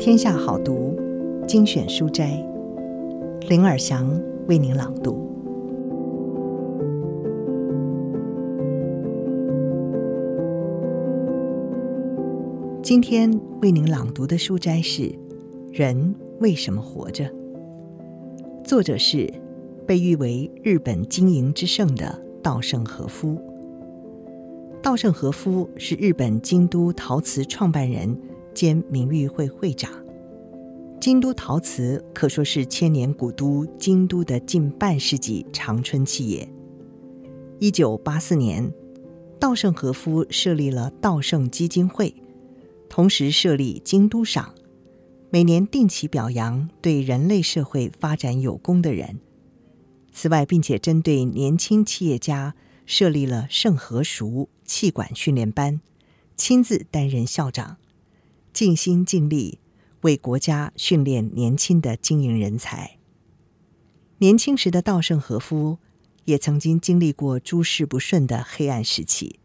天下好读精选书斋，林尔祥为您朗读。今天为您朗读的书斋是《人为什么活着》，作者是被誉为日本经营之圣的稻盛和夫。稻盛和夫是日本京都陶瓷创办人兼名誉会会长。京都陶瓷可说是千年古都京都的近半世纪长春企业。一九八四年，稻盛和夫设立了稻盛基金会，同时设立京都赏，每年定期表扬对人类社会发展有功的人。此外，并且针对年轻企业家设立了盛和熟气管训练班，亲自担任校长，尽心尽力为国家训练年轻的经营人才。年轻时的稻盛和夫也曾经经历过诸事不顺的黑暗时期，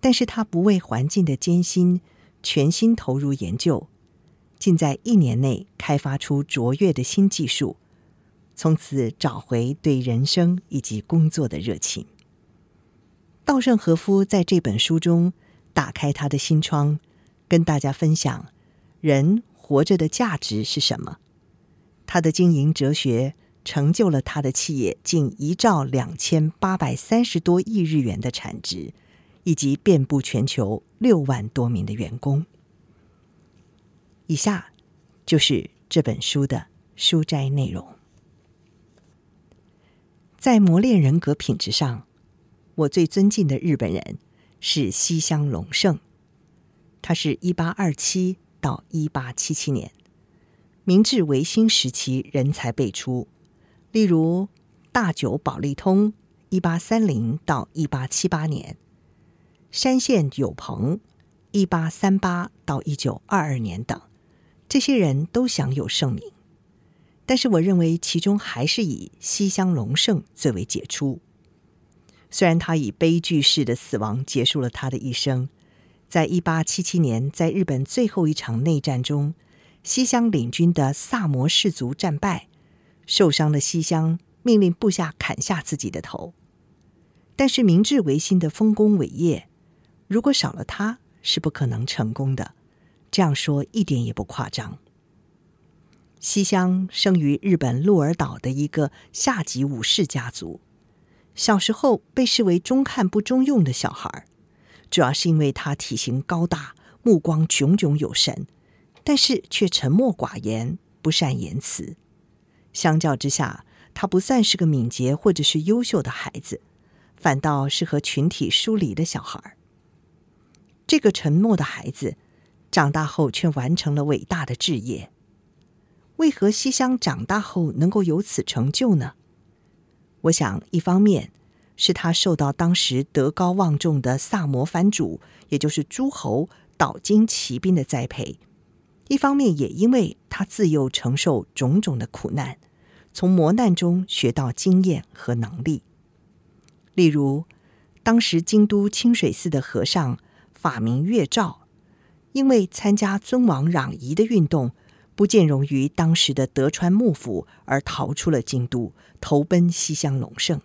但是他不畏环境的艰辛，全心投入研究，竟在一年内开发出卓越的新技术。从此找回对人生以及工作的热情。稻盛和夫在这本书中打开他的心窗，跟大家分享人活着的价值是什么。他的经营哲学成就了他的企业近一兆两千八百三十多亿日元的产值，以及遍布全球六万多名的员工。以下就是这本书的书斋内容。在磨练人格品质上，我最尊敬的日本人是西乡隆盛。他是一八二七到一八七七年，明治维新时期人才辈出，例如大久保利通（一八三零到一八七八年）、山县有朋（一八三八到一九二二年）等，这些人都享有盛名。但是，我认为其中还是以西乡隆盛最为杰出。虽然他以悲剧式的死亡结束了他的一生，在一八七七年，在日本最后一场内战中，西乡领军的萨摩氏族战败，受伤的西乡命令部下砍下自己的头。但是，明治维新的丰功伟业，如果少了他，是不可能成功的。这样说一点也不夸张。西乡生于日本鹿儿岛的一个下级武士家族，小时候被视为中看不中用的小孩儿，主要是因为他体型高大，目光炯炯有神，但是却沉默寡言，不善言辞。相较之下，他不算是个敏捷或者是优秀的孩子，反倒是和群体疏离的小孩。这个沉默的孩子，长大后却完成了伟大的志业。为何西乡长大后能够有此成就呢？我想，一方面是他受到当时德高望重的萨摩藩主，也就是诸侯岛津骑兵的栽培；一方面也因为他自幼承受种种的苦难，从磨难中学到经验和能力。例如，当时京都清水寺的和尚法名月照，因为参加尊王攘夷的运动。不见容于当时的德川幕府，而逃出了京都，投奔西乡隆盛。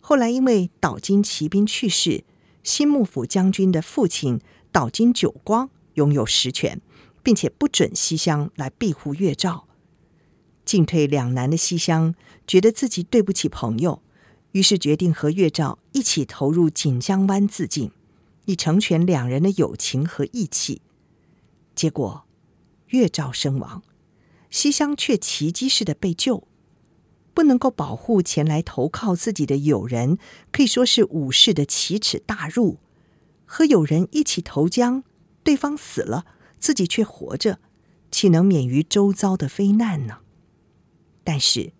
后来因为岛津骑兵去世，新幕府将军的父亲岛津久光拥有实权，并且不准西乡来庇护月照。进退两难的西乡觉得自己对不起朋友，于是决定和月照一起投入锦江湾自尽，以成全两人的友情和义气。结果。月照身亡，西乡却奇迹似的被救。不能够保护前来投靠自己的友人，可以说是武士的奇耻大辱。和友人一起投江，对方死了，自己却活着，岂能免于周遭的非难呢？但是，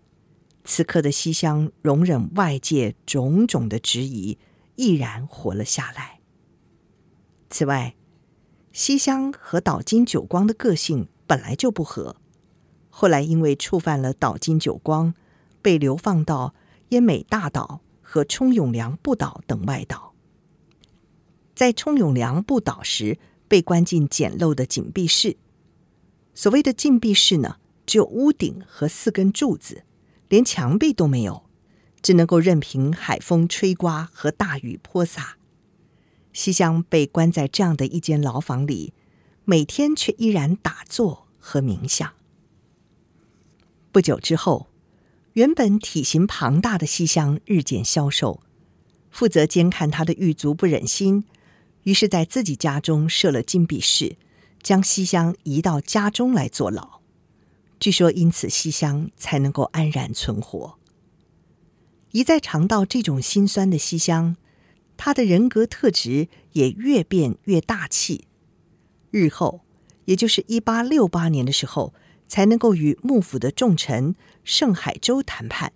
此刻的西乡容忍外界种种的质疑，毅然活了下来。此外，西乡和岛津久光的个性本来就不合，后来因为触犯了岛津久光，被流放到奄美大岛和冲永良部岛等外岛。在冲永良部岛时，被关进简陋的紧闭室。所谓的禁闭室呢，只有屋顶和四根柱子，连墙壁都没有，只能够任凭海风吹刮和大雨泼洒。西乡被关在这样的一间牢房里，每天却依然打坐和冥想。不久之后，原本体型庞大的西厢日渐消瘦，负责监看他的狱卒不忍心，于是在自己家中设了禁闭室，将西厢移到家中来坐牢。据说因此西厢才能够安然存活。一再尝到这种辛酸的西厢，他的人格特质也越变越大气。日后，也就是一八六八年的时候。才能够与幕府的重臣盛海洲谈判，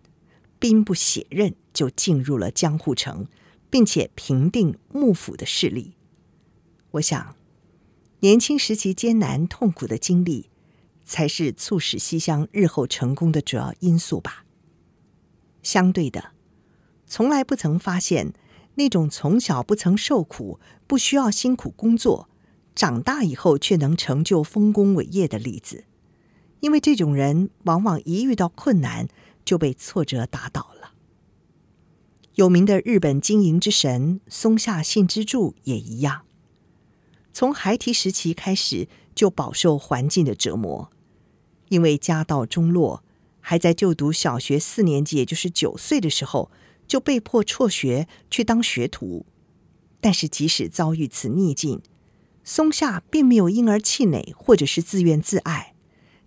兵不血刃就进入了江户城，并且平定幕府的势力。我想，年轻时期艰难痛苦的经历，才是促使西乡日后成功的主要因素吧。相对的，从来不曾发现那种从小不曾受苦、不需要辛苦工作，长大以后却能成就丰功伟业的例子。因为这种人往往一遇到困难就被挫折打倒了。有名的日本经营之神松下幸之助也一样，从孩提时期开始就饱受环境的折磨，因为家道中落，还在就读小学四年级，也就是九岁的时候，就被迫辍学去当学徒。但是即使遭遇此逆境，松下并没有因而气馁或者是自怨自艾。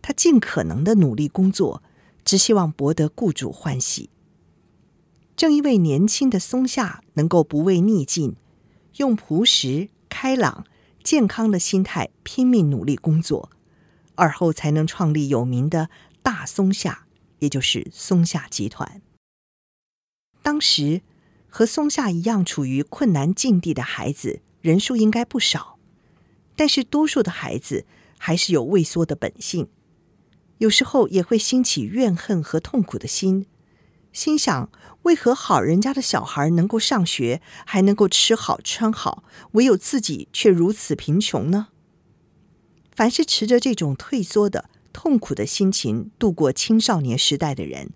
他尽可能的努力工作，只希望博得雇主欢喜。正因为年轻的松下能够不畏逆境，用朴实、开朗、健康的心态拼命努力工作，而后才能创立有名的大松下，也就是松下集团。当时和松下一样处于困难境地的孩子人数应该不少，但是多数的孩子还是有畏缩的本性。有时候也会兴起怨恨和痛苦的心，心想：为何好人家的小孩能够上学，还能够吃好穿好，唯有自己却如此贫穷呢？凡是持着这种退缩的、痛苦的心情度过青少年时代的人，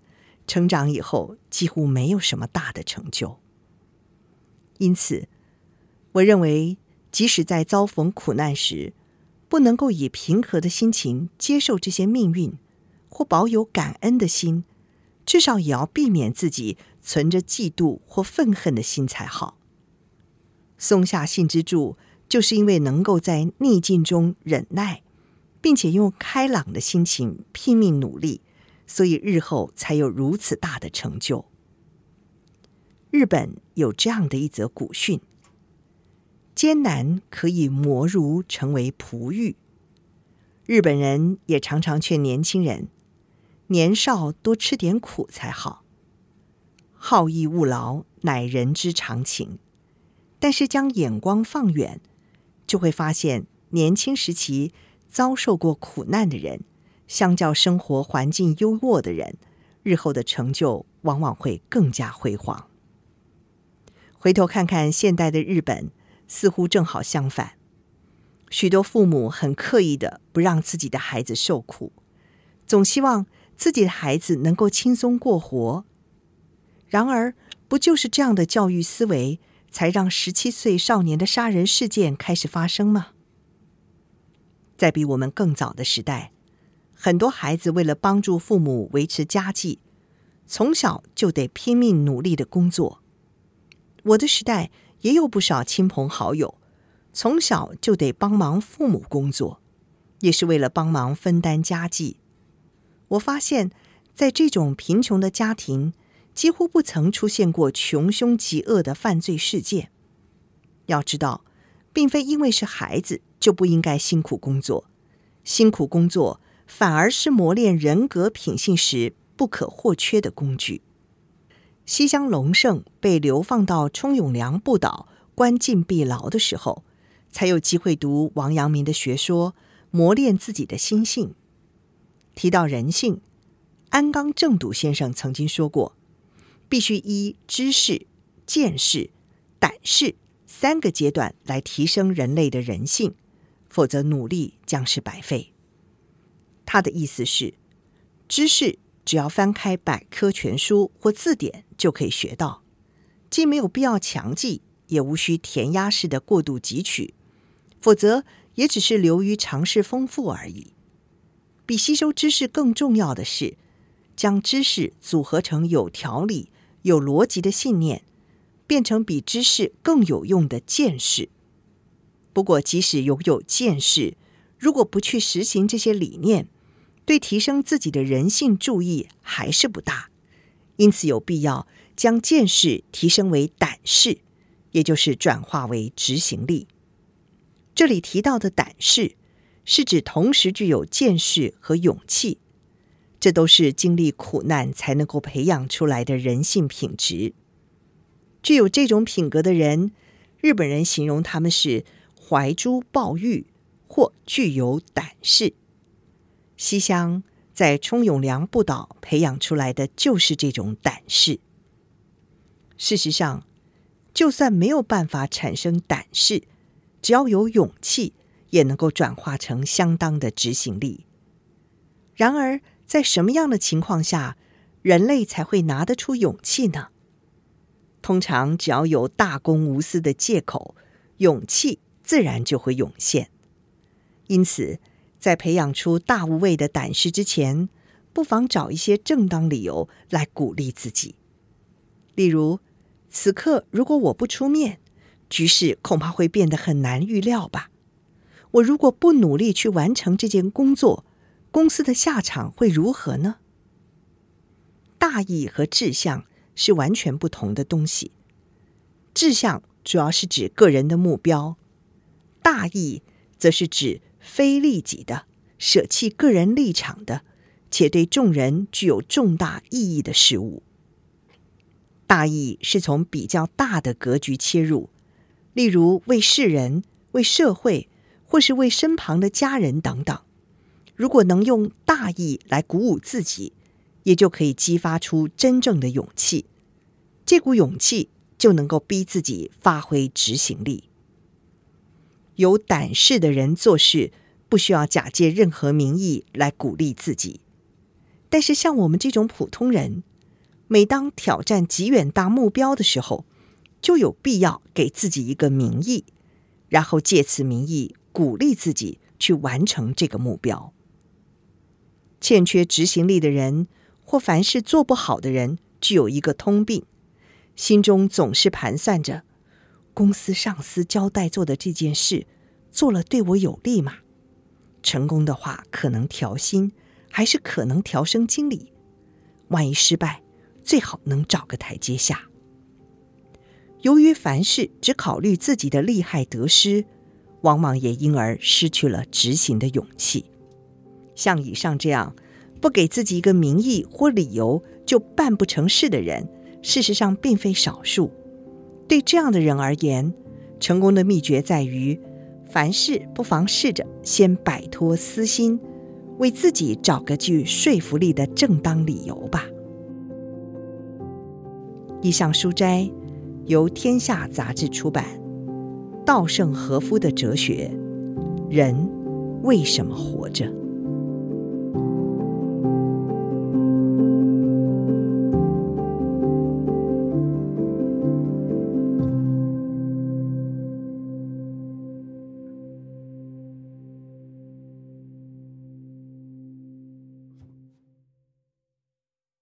成长以后几乎没有什么大的成就。因此，我认为，即使在遭逢苦难时，不能够以平和的心情接受这些命运，或保有感恩的心，至少也要避免自己存着嫉妒或愤恨的心才好。松下幸之助就是因为能够在逆境中忍耐，并且用开朗的心情拼命努力，所以日后才有如此大的成就。日本有这样的一则古训。艰难可以磨如成为璞玉。日本人也常常劝年轻人，年少多吃点苦才好。好逸恶劳乃人之常情，但是将眼光放远，就会发现年轻时期遭受过苦难的人，相较生活环境优渥的人，日后的成就往往会更加辉煌。回头看看现代的日本。似乎正好相反，许多父母很刻意的不让自己的孩子受苦，总希望自己的孩子能够轻松过活。然而，不就是这样的教育思维，才让十七岁少年的杀人事件开始发生吗？在比我们更早的时代，很多孩子为了帮助父母维持家计，从小就得拼命努力的工作。我的时代。也有不少亲朋好友，从小就得帮忙父母工作，也是为了帮忙分担家计。我发现，在这种贫穷的家庭，几乎不曾出现过穷凶极恶的犯罪事件。要知道，并非因为是孩子就不应该辛苦工作，辛苦工作反而是磨练人格品性时不可或缺的工具。西乡隆盛被流放到冲永良不岛关禁闭牢的时候，才有机会读王阳明的学说，磨练自己的心性。提到人性，安冈正笃先生曾经说过，必须依知识、见识、胆识三个阶段来提升人类的人性，否则努力将是白费。他的意思是，知识只要翻开百科全书或字典就可以学到，既没有必要强记，也无需填鸭式的过度汲取，否则也只是流于常识丰富而已。比吸收知识更重要的是，将知识组合成有条理、有逻辑的信念，变成比知识更有用的见识。不过，即使拥有见识，如果不去实行这些理念，对提升自己的人性注意还是不大。因此，有必要将见识提升为胆识，也就是转化为执行力。这里提到的胆识，是指同时具有见识和勇气，这都是经历苦难才能够培养出来的人性品质。具有这种品格的人，日本人形容他们是。怀珠抱玉，或具有胆识。西乡在冲永良不岛培养出来的就是这种胆识。事实上，就算没有办法产生胆识，只要有勇气，也能够转化成相当的执行力。然而，在什么样的情况下，人类才会拿得出勇气呢？通常，只要有大公无私的借口，勇气。自然就会涌现。因此，在培养出大无畏的胆识之前，不妨找一些正当理由来鼓励自己。例如，此刻如果我不出面，局势恐怕会变得很难预料吧？我如果不努力去完成这件工作，公司的下场会如何呢？大义和志向是完全不同的东西。志向主要是指个人的目标。大义则是指非利己的、舍弃个人立场的，且对众人具有重大意义的事物。大义是从比较大的格局切入，例如为世人、为社会，或是为身旁的家人等等。如果能用大义来鼓舞自己，也就可以激发出真正的勇气。这股勇气就能够逼自己发挥执行力。有胆识的人做事不需要假借任何名义来鼓励自己，但是像我们这种普通人，每当挑战极远大目标的时候，就有必要给自己一个名义，然后借此名义鼓励自己去完成这个目标。欠缺执行力的人，或凡事做不好的人，具有一个通病，心中总是盘算着。公司上司交代做的这件事，做了对我有利吗？成功的话，可能调薪，还是可能调升经理？万一失败，最好能找个台阶下。由于凡事只考虑自己的利害得失，往往也因而失去了执行的勇气。像以上这样，不给自己一个名义或理由就办不成事的人，事实上并非少数。对这样的人而言，成功的秘诀在于，凡事不妨试着先摆脱私心，为自己找个具说服力的正当理由吧。以上书摘由天下杂志出版，稻盛和夫的哲学：人为什么活着？